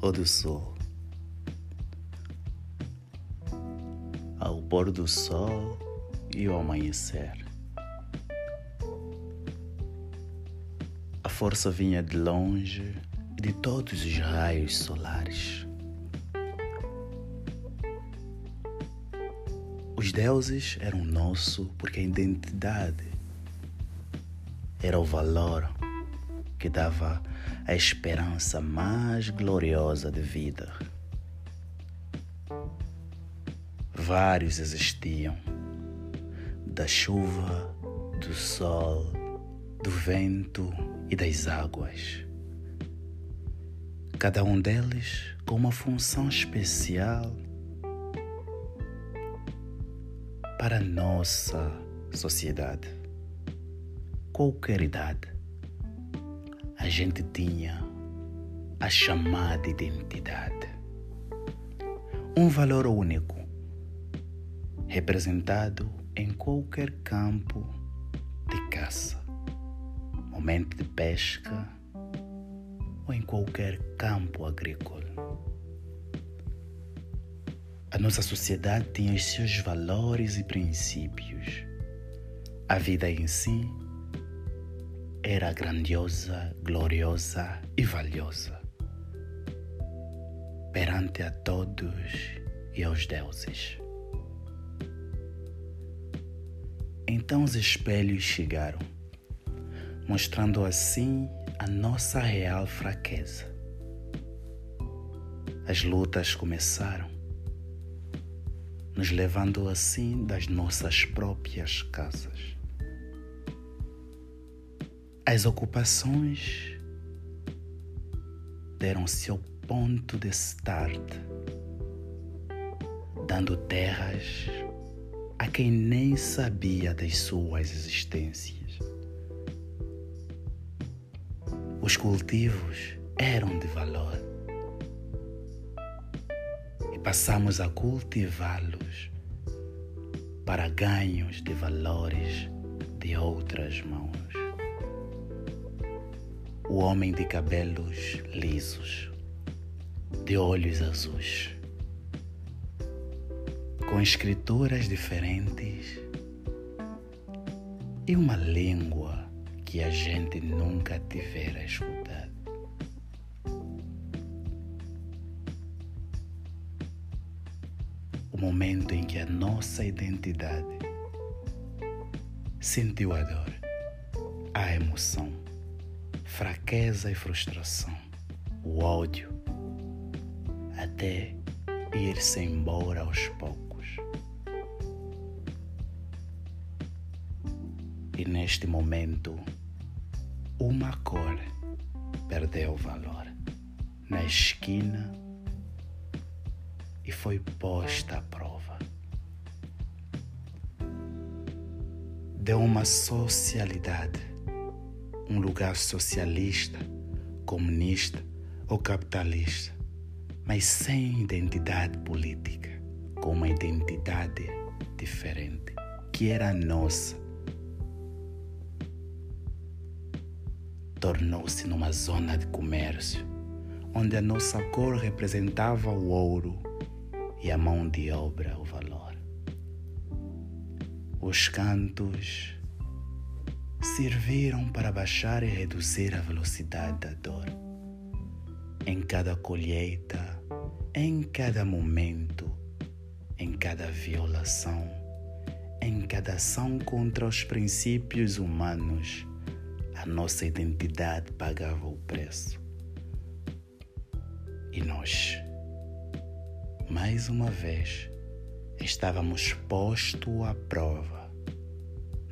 ou do sol. Ao pôr do sol e ao amanhecer. A força vinha de longe de todos os raios solares. Os deuses eram nosso porque a identidade era o valor que dava a esperança mais gloriosa de vida. Vários existiam, da chuva, do sol, do vento e das águas. Cada um deles com uma função especial para nossa sociedade. Qualquer idade, a gente tinha a chamada identidade. Um valor único, representado em qualquer campo de caça, momento de pesca ou em qualquer campo agrícola. A nossa sociedade tinha os seus valores e princípios. A vida em si era grandiosa, gloriosa e valiosa perante a todos e aos deuses. Então os espelhos chegaram, mostrando assim a nossa real fraqueza. As lutas começaram nos levando assim das nossas próprias casas. As ocupações deram seu ponto de start, dando terras a quem nem sabia das suas existências. Os cultivos eram de valor passamos a cultivá-los para ganhos de valores de outras mãos. O homem de cabelos lisos, de olhos azuis, com escrituras diferentes e uma língua que a gente nunca tivera escutado. momento em que a nossa identidade sentiu a dor, a emoção, fraqueza e frustração, o ódio, até ir-se embora aos poucos. E neste momento, uma cor perdeu valor. Na esquina, e foi posta à prova. Deu uma socialidade, um lugar socialista, comunista ou capitalista, mas sem identidade política, com uma identidade diferente, que era a nossa. Tornou-se numa zona de comércio, onde a nossa cor representava o ouro e a mão de obra o valor. Os cantos serviram para baixar e reduzir a velocidade da dor. Em cada colheita, em cada momento, em cada violação, em cada ação contra os princípios humanos, a nossa identidade pagava o preço. E nós mais uma vez, estávamos posto à prova,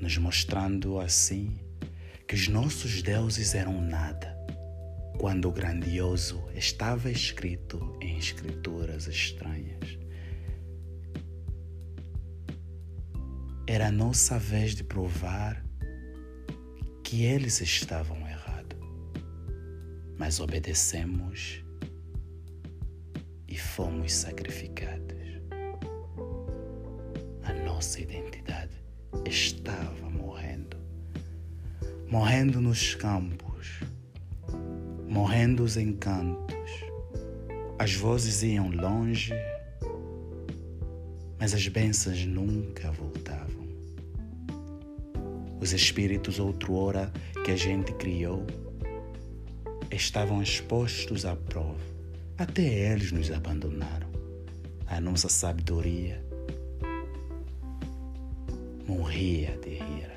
nos mostrando assim que os nossos deuses eram nada, quando o grandioso estava escrito em escrituras estranhas. Era a nossa vez de provar que eles estavam errados, mas obedecemos fomos sacrificados. A nossa identidade estava morrendo. Morrendo nos campos, morrendo os encantos, As vozes iam longe, mas as bênçãos nunca voltavam. Os espíritos outrora que a gente criou estavam expostos à prova. Até eles nos abandonaram. A nossa sabedoria morria de rir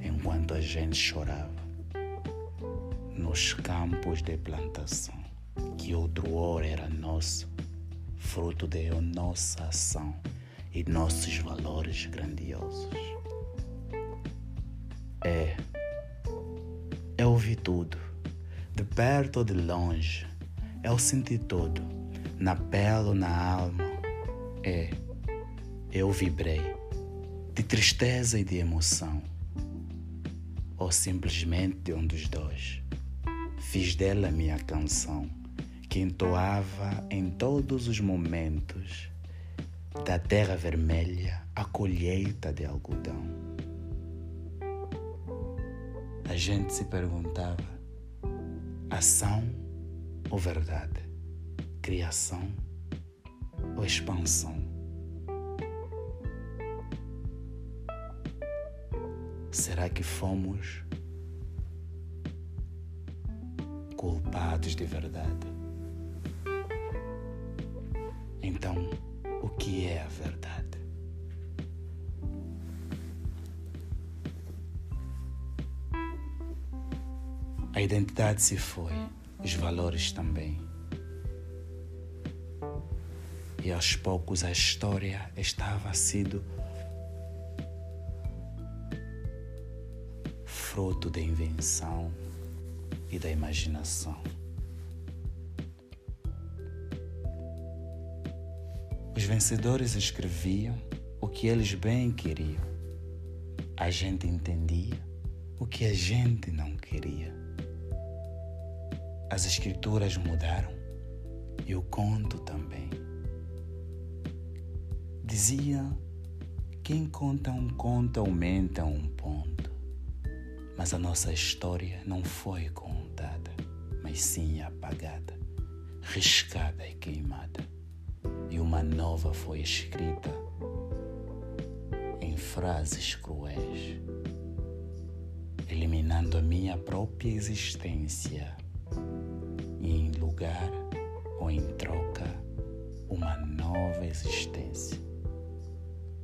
enquanto a gente chorava nos campos de plantação que outro ouro era nosso, fruto de nossa ação e nossos valores grandiosos. É, eu ouvi tudo, de perto ou de longe, eu senti tudo, na pele ou na alma. É, eu vibrei, de tristeza e de emoção, ou simplesmente de um dos dois. Fiz dela minha canção que entoava em todos os momentos, da terra vermelha à colheita de algodão. A gente se perguntava: ação ou verdade? Criação ou expansão? Será que fomos culpados de verdade? Então, o que é a verdade? A identidade se foi, os valores também. E aos poucos a história estava sido fruto da invenção e da imaginação. Os vencedores escreviam o que eles bem queriam. A gente entendia o que a gente não queria. As escrituras mudaram e o conto também. Dizia: quem conta um conto aumenta um ponto. Mas a nossa história não foi contada, mas sim apagada, riscada e queimada. E uma nova foi escrita em frases cruéis, eliminando a minha própria existência e em lugar ou em troca uma nova existência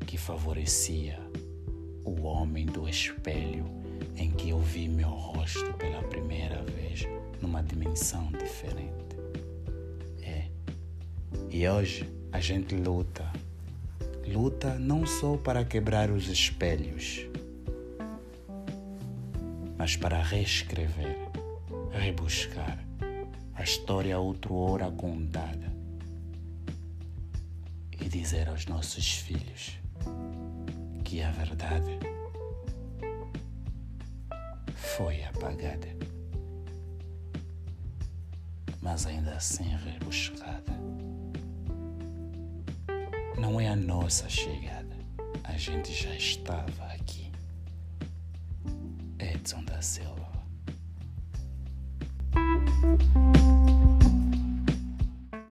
que favorecia o homem do espelho em que eu vi meu rosto pela primeira vez numa dimensão diferente. E hoje a gente luta. Luta não só para quebrar os espelhos, mas para reescrever, rebuscar a história outrora contada e dizer aos nossos filhos que a verdade foi apagada, mas ainda assim rebuscada. Não é a nossa chegada. A gente já estava aqui. Edson da Silva.